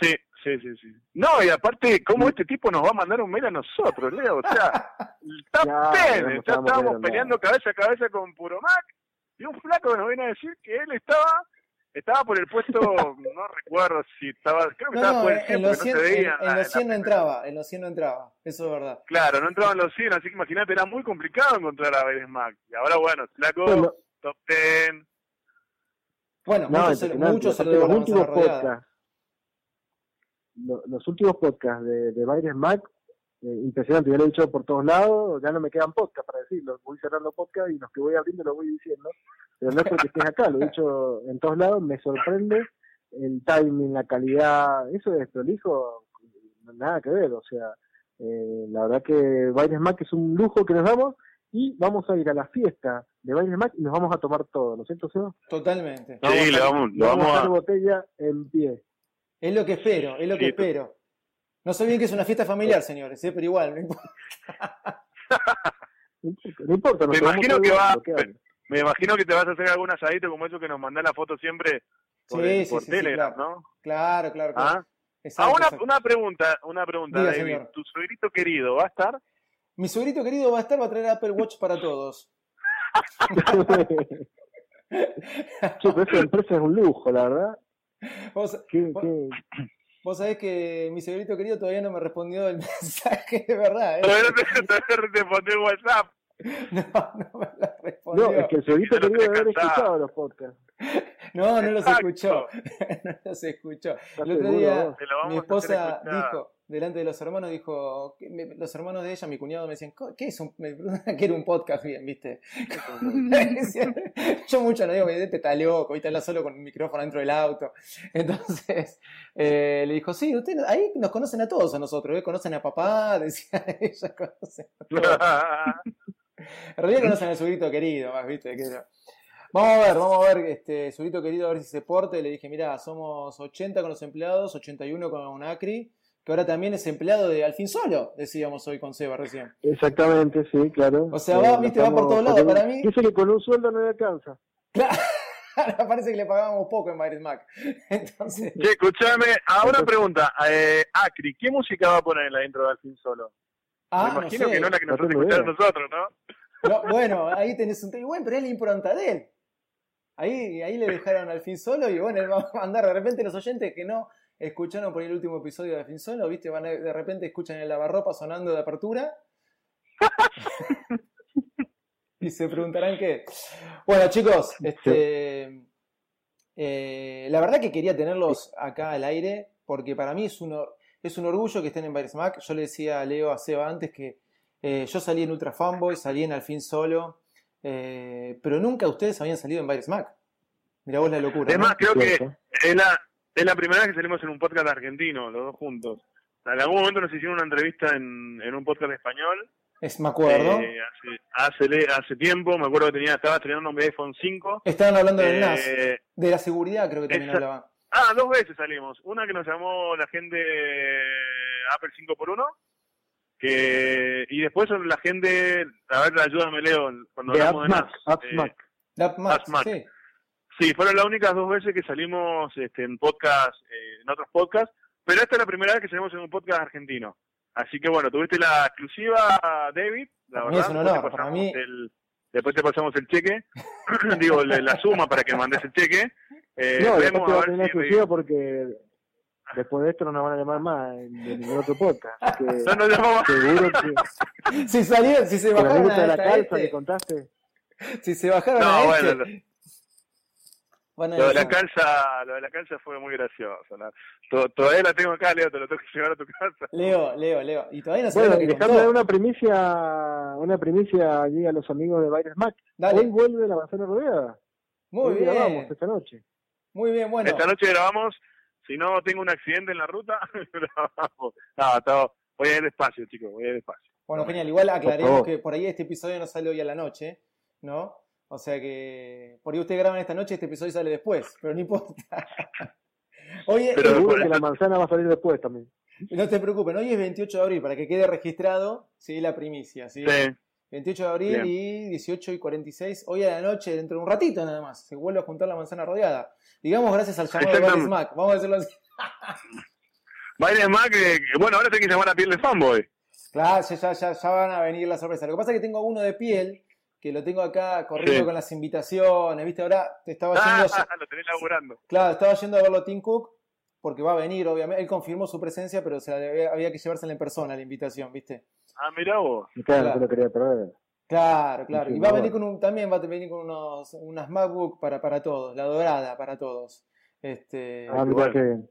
Sí, sí, sí, sí. No, y aparte, ¿cómo este tipo nos va a mandar un mail a nosotros, Leo? O sea, está Ya, pene, no ya estábamos peleando cabeza a cabeza con Puro Mac, y un flaco nos viene a decir que él estaba estaba por el puesto, no recuerdo si estaba, creo que No, estaba no, por el en 100 los porque 100, no en, en la- los la 100 no entraba, en los 100 no entraba, eso es verdad. Claro, no entraban los 100, así que imagínate, era muy complicado encontrar a Baires Mac. Y ahora, bueno, flaco, Bueno. top 10. Bueno, No, muchos, muchos debo los últimos podcasts, lo- los últimos podcasts de, de Baires Mac, eh, impresionante, yo lo he dicho por todos lados, ya no me quedan podcasts para decirlo, voy cerrando podcast y los que voy abriendo los voy diciendo, pero no es porque estés acá, lo he dicho en todos lados, me sorprende el timing, la calidad, eso es prolijo, nada que ver, o sea, eh, la verdad que Baires Mac es un lujo que nos damos y vamos a ir a la fiesta de Baires Mac y nos vamos a tomar todo, ¿no es cierto, Seba? Totalmente. Sí, le vamos, le Vamos vamos a hacer a... botella en pie. Es lo que espero, es lo que Sí, espero. No sé bien que es una fiesta familiar, señores, ¿eh? pero igual, no importa. No importa, no importa, nos Me imagino que va, me imagino que te vas a hacer algún asadito como eso que nos mandás la foto siempre por, Sí, el- sí, por sí, sí, Telegram, claro. ¿no? Claro, claro, claro. Ah, Exacto, Ah, una, exacto. una pregunta, una pregunta, Diga, David. señor. ¿Tu suegrito querido va a estar? Mi suegrito querido va a estar, va a traer Apple Watch para todos. Pero esa empresa es un lujo, la verdad. Vos, ¿Qué, vos- qué? vos sabés que mi suegrito querido todavía no me respondió el mensaje de verdad, ¿eh? Todavía no te, todavía no te respondió WhatsApp. No, no me lo respondió. No, es que el lo quería tenés haber cansado. escuchado los podcasts. No, no los Exacto. escuchó. no los escuchó. ¿Estás El otro día mi esposa dijo, delante de los hermanos, dijo, que me- los hermanos de ella, mi cuñado, me decían, "Co- ¿qué es un, me qué era un podcast bien, viste? Me Yo mucho no digo que este está loco, y está solo con un micrófono dentro del auto. Entonces, eh, le dijo, sí, usted, ahí nos conocen a todos a nosotros, ¿eh? conocen a papá, decía ella, conocen a todos. En realidad conocen al sugrito querido, más, ¿viste? Que era- Vamos a ver, vamos a ver, este, sugrito querido, a ver si se porte. Le dije, mira, somos 80 con los empleados, 81 con Acri, que ahora también es empleado de Alfin Solo, decíamos hoy con Seba recién. Exactamente, sí, claro. O sea, va, lo viste, va por todos lados, para mí. Dice que con un sueldo no le alcanza. Ahora parece que le pagábamos poco en Byres Mac. Entonces, Che, escuchame, ahora una pregunta. Eh, Acri, ¿qué música va a poner en la intro de Alfin Solo? ah, Me no imagino sé. que no la que no nosotros escuchamos nosotros, ¿no? No, bueno, ahí tenés un tema. Bueno, pero es la impronta de él. Ahí, ahí le dejaron al fin solo y bueno, él va a mandar de repente los oyentes que no escucharon por ahí el último episodio de Al fin solo, ¿viste? Van a- de repente escuchan el lavarropa sonando de apertura. y se preguntarán qué. Bueno, chicos, este, eh, la verdad que quería tenerlos acá al aire porque para mí es un, or- es un orgullo que estén en Virus Mac. Yo le decía a Leo, a Seba antes que eh, yo salí en Ultra Fanboy, salí en Al fin solo, eh, pero nunca ustedes habían salido en Virus Mac. Mirá vos la locura. Es ¿no? más, creo que es la, es la primera vez que salimos en un podcast argentino, los dos juntos. En algún momento nos hicieron una entrevista en, en un podcast español. Es, me acuerdo. eh, hace, hace, le- hace tiempo, me acuerdo que tenía, estaba estrenando mi iPhone 5. Estaban hablando del Eh, NAS. De la seguridad creo que también esa- hablaban. Ah, dos veces salimos. Una que nos llamó la gente de Apple 5x1. Que, y después la gente, a ver, ayúdame Leo, cuando De hablamos de AppMac, NAS. eh, AppMac. That Max, AppMac. sí. Sí, fueron las únicas dos veces que salimos este, en podcast, eh, en otros podcasts, pero esta es la primera vez que salimos en un podcast argentino. Así que bueno, tuviste la exclusiva, David, la Para mí verdad. es un después te honor, para pasamos mí- el- después te pasamos el cheque, digo, la, la suma para que mandes el cheque. Eh, no, después vemos te a a tener si- exclusiva porque después de esto no nos van a llamar más en, en ningún otro podcast. Que No nos llamamos seguro que Si salieron, si se la bajaron de la hasta calza este, que contaste. si se bajaron No, a bueno, este, lo, a lo de la calza, lo de la calza fue muy gracioso. Todavía la tengo acá, Leo, te lo tengo que llevar a tu casa. Leo, Leo, Leo. Y todavía no se Bueno, dejando dar una primicia, una primicia allí a los amigos de Virus Mac. Dale. Hoy vuelve la manzana rodeada. Muy Hoy grabamos bien. esta noche. Muy bien, bueno. Esta noche grabamos, si no tengo un accidente en la ruta, grabamos. No, estaba, voy a ir despacio, chicos, voy a ir despacio. Bueno, genial. Igual aclaremos que por ahí este episodio no sale hoy a la noche, ¿no? O sea que por ahí ustedes graban esta noche, este episodio sale después, pero no importa. Oye, Pero eh, seguro que la manzana va a salir después también. no te preocupes, hoy es 28 de abril, para que quede registrado, sí, la primicia, ¿sí? Sí. 28 de abril Bien. y 18 y 46, hoy a la noche, dentro de un ratito nada más, se vuelve a juntar la manzana rodeada. Digamos gracias al llamado de Exactamente. Smack, vamos a decirlo así. Más que, que- bueno, ahora tengo que llamar a piel de fanboy. Claro, ya, ya, ya, ya van a venir las sorpresas. Lo que pasa es que tengo uno de piel, que lo tengo acá corriendo Sí. con las invitaciones, ¿viste? Ahora te estaba Ah, yendo... lo tenés laburando. Claro, estaba yendo a verlo a Tim Cook, porque va a venir, obviamente. Él confirmó su presencia, pero se la había, había que llevársela en persona la invitación, ¿viste? Ah, mirá vos. Claro, Claro. lo quería perder. Claro, claro. Sí, Y va a venir con un, también va a venir con unos, unas MacBook para, para todos, la dorada para todos. Este, Ah, mirá que bien.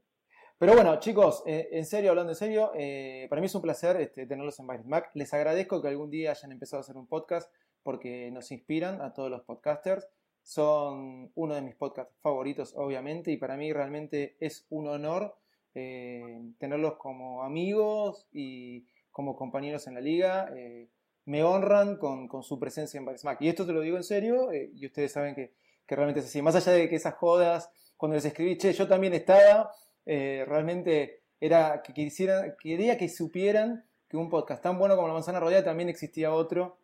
Pero bueno, chicos, eh, en serio, hablando en serio, eh, para mí es un placer este, tenerlos en Bytes Mac. Les agradezco que algún día hayan empezado a hacer un podcast porque nos inspiran a todos los podcasters. Son uno de mis podcasts favoritos, obviamente, y para mí realmente es un honor eh, tenerlos como amigos y como compañeros en la liga. Eh, me honran con, con su presencia en Bytes Mac. Y esto te lo digo en serio, eh, y ustedes saben que, que realmente es así. Más allá de que esas jodas, cuando les escribí, che, yo también estaba, realmente era que quisieran, quería que supieran que un podcast tan bueno como La Manzana Rodeada también existía otro,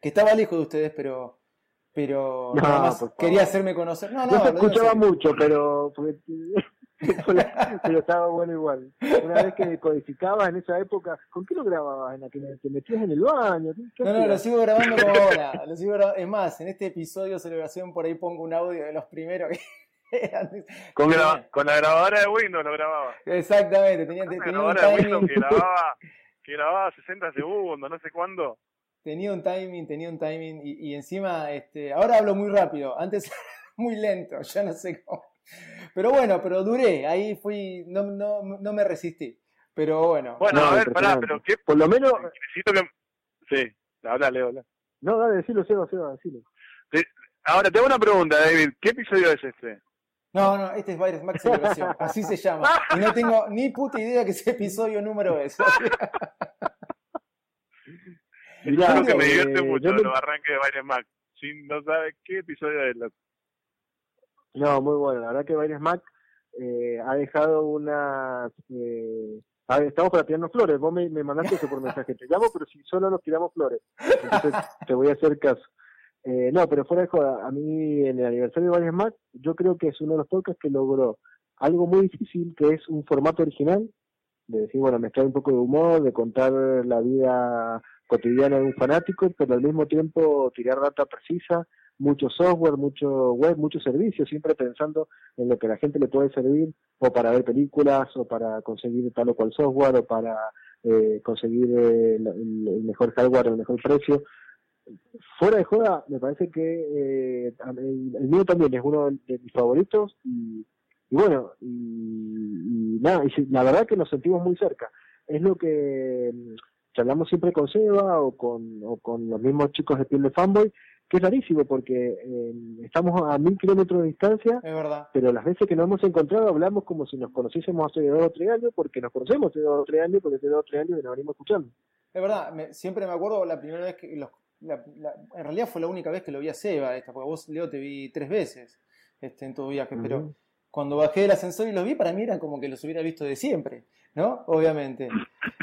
que estaba lejos de ustedes, pero, pero No, nada más quería hacerme conocer. No, no, No se lo digo en escuchaba mucho, pero, porque- pero estaba bueno igual. Una vez que codificabas en esa época, ¿con qué lo grababas? ¿En la que te metías en el baño? ¿Qué- qué No, no, lo sigo grabando como ahora. Lo sigo grabando. Es más, en este episodio de celebración por ahí pongo un audio de los primeros que eran- Con, la grabadora de Windows lo grababa. Exactamente, tenía, tenía un grabadora de Windows que grababa, que grababa 60 segundos, no sé cuándo. Tenía un timing, tenía un timing y, y encima, este, ahora hablo muy rápido, antes muy lento, ya no sé cómo. Pero bueno, pero duré, ahí fui, no, no, no me resistí. Pero bueno. Bueno, No, a ver, pará, pero ¿qué? Por lo menos, Necesito que... Sí, habla, Leo, habla. no, dale, decilo, Seba, Seba, decilo. Ahora, te hago una pregunta, David. ¿Qué episodio es este? No, no, este es Virus Max Celebración, así se llama. Y no tengo ni puta idea que ese episodio número es. Mirá, Algo que me eh, divierte mucho yo me- los arranques de Baile Mac. Si no sabes qué episodio es. loco. No, muy bueno. La verdad que Baires Mac eh, ha dejado una... Eh, a ver, estamos para tirarnos flores. Vos me, me mandaste eso por mensaje. Te llamo, pero si solo nos tiramos flores. Entonces te voy a hacer caso. Eh, no, pero fuera de joda, a mí en el aniversario de Baires Mac, yo creo que es uno de los podcasts que logró algo muy difícil, que es un formato original, de decir, bueno, mezclar un poco de humor, de contar la vida cotidiana de un fanático, pero al mismo tiempo tirar data precisa, mucho software, mucho web, muchos servicios, siempre pensando en lo que la gente le puede servir, o para ver películas, o para conseguir tal o cual software, o para eh, conseguir eh, el, el mejor hardware, el mejor precio. Fuera de joda, me parece que eh, el, mío también es uno de mis favoritos y, y bueno, y, nada, y la verdad que nos sentimos muy cerca. Es lo que charlamos siempre con Seba o con, o con los mismos chicos de piel de fanboy, que es rarísimo porque eh, estamos a mil kilómetros de distancia, Es verdad. pero las veces que nos hemos encontrado hablamos como si nos conociésemos hace dos o tres años, porque nos conocemos hace dos o tres años, porque hace dos o tres años que nos venimos escuchando. Es verdad, me- siempre me acuerdo la primera vez que los- la- la- en realidad fue la única vez que lo vi a Seba, esta, porque vos, Leo, te vi tres veces este, en tu viaje, pero cuando bajé del ascensor y los vi, para mí eran como que los hubiera visto de siempre, ¿no? Obviamente.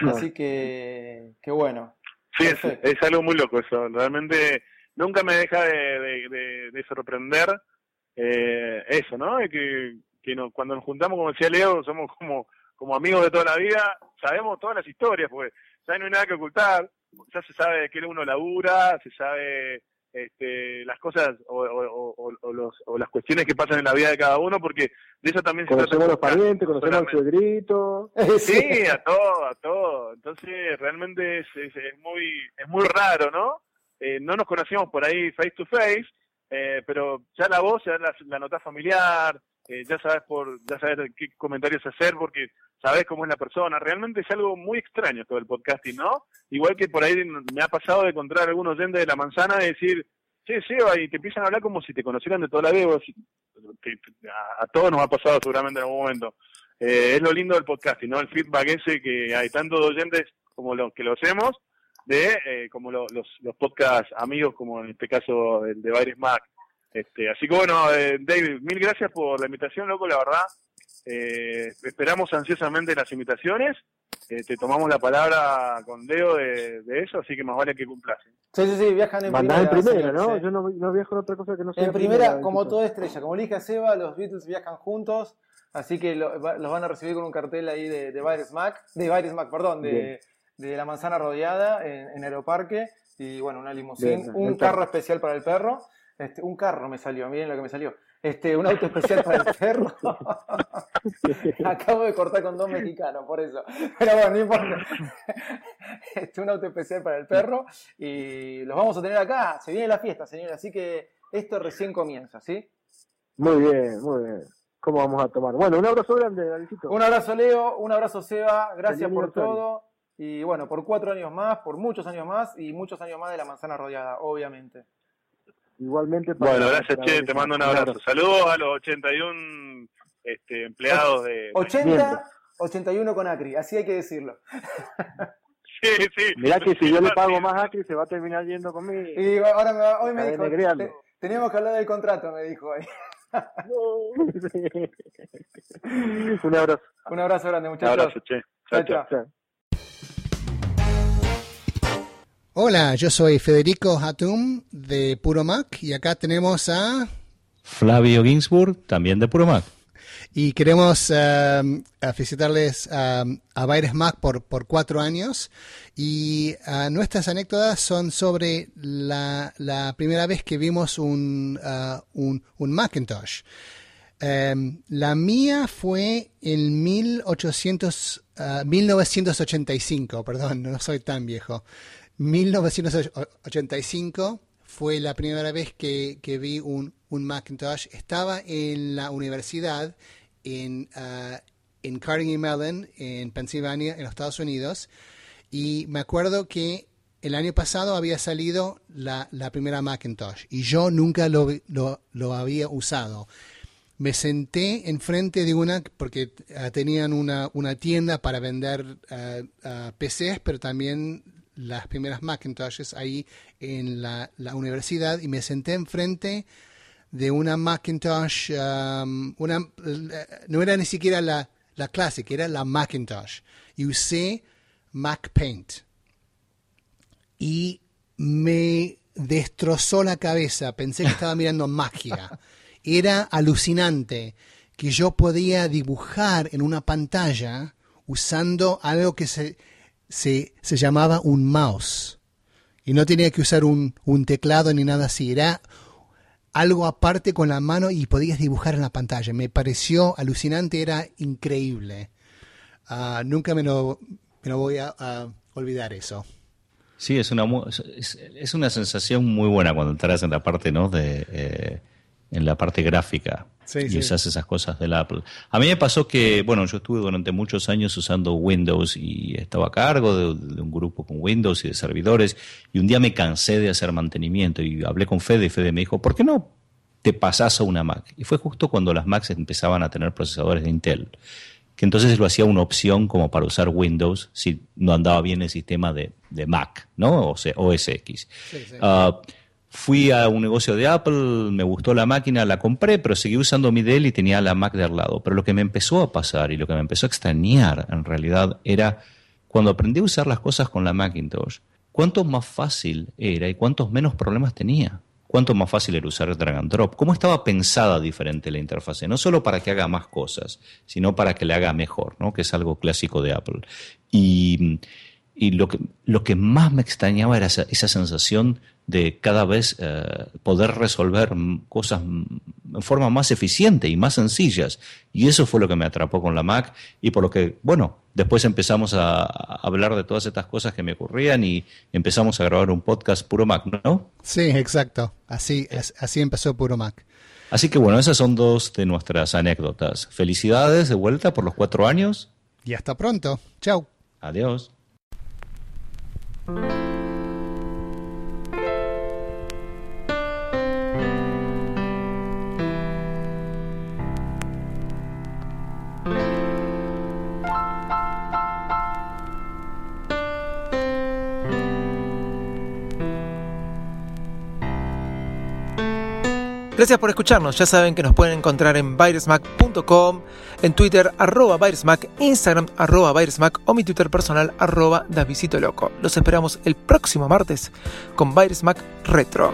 Así que, que bueno. Sí, es, es algo muy loco eso. Realmente nunca me deja de, de, de- de sorprender eh, eso, ¿no? Que, que no- cuando nos juntamos, como decía Leo, somos como, como amigos de toda la vida, sabemos todas las historias, porque ya no hay nada que ocultar, ya se sabe de qué uno labura, se sabe este, las cosas o, o, o, o los, o las cuestiones que pasan en la vida de cada uno, porque de eso también se trata. Conocemos a los parientes, conocemos al suegrito. Sí, a todo, a todo. Entonces, realmente es, es, es muy es muy raro, ¿no? Eh, no nos conocíamos por ahí face to face, eh, pero ya la voz, ya la, la notás familiar, eh, ya sabes por ya sabes qué comentarios hacer porque sabes cómo es la persona. Realmente es algo muy extraño todo el podcasting, ¿no? Igual que por ahí me ha pasado de encontrar algunos oyentes de la manzana y decir, che, Seba, y te empiezan a hablar como si te conocieran de toda la vida. a, a todos nos ha pasado seguramente en algún momento. Eh, es lo lindo del podcasting, ¿no? El feedback ese que hay tantos oyentes como los que lo hacemos, de eh, como lo- los, los podcast amigos, como en este caso el de Virus Mac. Este, así que bueno, eh, David, mil gracias por la invitación, loco, la verdad. Eh, esperamos ansiosamente las invitaciones. Eh, te tomamos la palabra con Leo de, de eso, así que más vale que cumplas. Sí, sí, sí, viajan en Mandás en primera. primera, señor, ¿no? sí. Yo no, no viajo en otra cosa que no sea En primera, primera, como toda estrella. Como le dije a Seba, los Beatles viajan juntos. Así que lo- va- los van a recibir con un cartel ahí de, de Virus Mac. De Virus Mac, perdón, de, de la manzana rodeada en, en Aeroparque. Y bueno, una limusín. Bien, un carro especial para el perro. Este, un carro me salió, miren lo que me salió. Este, un auto especial para el perro. Acabo de cortar con dos mexicanos, por eso. Pero bueno, no importa. Este, un auto especial para el perro. Y los vamos a tener acá. Se viene la fiesta, señor. Así que esto recién comienza, ¿sí? Muy bien, muy bien. ¿Cómo vamos a tomar? Bueno, un abrazo grande, Davidito. Un abrazo, Leo. Un abrazo, Seba. Gracias por todo. Y bueno, por cuatro años más, por muchos años más y muchos años más de la manzana rodeada, obviamente. Igualmente para- Bueno, gracias, para Che, te mando un abrazo. Saludos a los 81 este, empleados de... 80, 81 con Acri, así hay que decirlo. Sí, sí. Mirá que si yo le pago más a Acri se va a terminar yendo conmigo. Y ahora me, hoy me dijo, te- teníamos que hablar del contrato, me dijo hoy. un abrazo. Un abrazo grande, Un muchachos. abrazo, Che. Chao, Chao, chao. Hola, yo soy Federico Hatum de Puro Mac y acá tenemos a... Flavio Ginsburg, también de Puro Mac. Y queremos a felicitarles um, a Baires Mac por, por cuatro años. Y uh, nuestras anécdotas son sobre la, la primera vez que vimos un, uh, un, un Macintosh. Um, la mía fue en 1800, uh, 1985, perdón, no soy tan viejo. 1985 fue la primera vez que, que vi un, un Macintosh. Estaba en la universidad en, uh, en Carnegie Mellon, en Pensilvania, en los Estados Unidos. Y me acuerdo que el año pasado había salido la, la primera Macintosh y yo nunca lo, lo, había usado. Me senté enfrente de una, porque uh, tenían una, una tienda para vender uh, uh, PCs, pero también las primeras Macintoshes ahí en la, la universidad y me senté enfrente de una Macintosh, um, una, no era ni siquiera la, la Classic, era la Macintosh. Y usé Mac Paint. Y me destrozó la cabeza, pensé que estaba mirando magia. Era alucinante que yo podía dibujar en una pantalla usando algo que se, se, se llamaba un mouse. Y no tenía que usar un, un teclado ni nada así. Era algo aparte con la mano y podías dibujar en la pantalla. Me pareció alucinante, era increíble. Uh, nunca me lo, me voy a, olvidar eso. Sí, es una, es, es una sensación muy buena cuando entras en la parte, ¿no? De, eh, en la parte gráfica Sí, y sí. usas esas cosas del Apple. A mí me pasó que, bueno, yo estuve durante muchos años usando Windows y estaba a cargo de, de un grupo con Windows y de servidores y un día me cansé de hacer mantenimiento y hablé con Fede y Fede me dijo, ¿por qué no te pasás a una Mac? Y fue justo cuando las Macs empezaban a tener procesadores de Intel que entonces lo hacía una opción como para usar Windows si no andaba bien el sistema de, de Mac, ¿no? O sea, OS X. Ah, fui a un negocio de Apple, me gustó la máquina, la compré, pero seguí usando mi Dell y tenía la Mac de al lado. Pero lo que me empezó a pasar y lo que me empezó a extrañar en realidad era cuando aprendí a usar las cosas con la Macintosh, cuánto más fácil era y cuántos menos problemas tenía. Cuánto más fácil era usar drag and drop. Cómo estaba pensada diferente la interfase. No solo para que haga más cosas, sino para que le haga mejor, ¿no? que es algo clásico de Apple. Y, lo, que, lo que más me extrañaba era esa sensación de cada vez eh, poder resolver cosas en forma más eficiente y más sencillas. Y eso fue lo que me atrapó con la Mac y por lo que, bueno, después empezamos a, a hablar de todas estas cosas que me ocurrían y empezamos a grabar un podcast puro Mac, ¿no? Sí, exacto. Así, as- así empezó Puro Mac. Así que bueno, esas son dos de nuestras anécdotas. Felicidades de vuelta por los cuatro años. Y hasta pronto. Chao. Adiós. Gracias por escucharnos. Ya saben que nos pueden encontrar en virusmac.com, en Twitter, arroba virusmac, Instagram, arroba virusmac o mi Twitter personal, arroba Davisito Loco. Los esperamos el próximo martes con Virusmac Retro.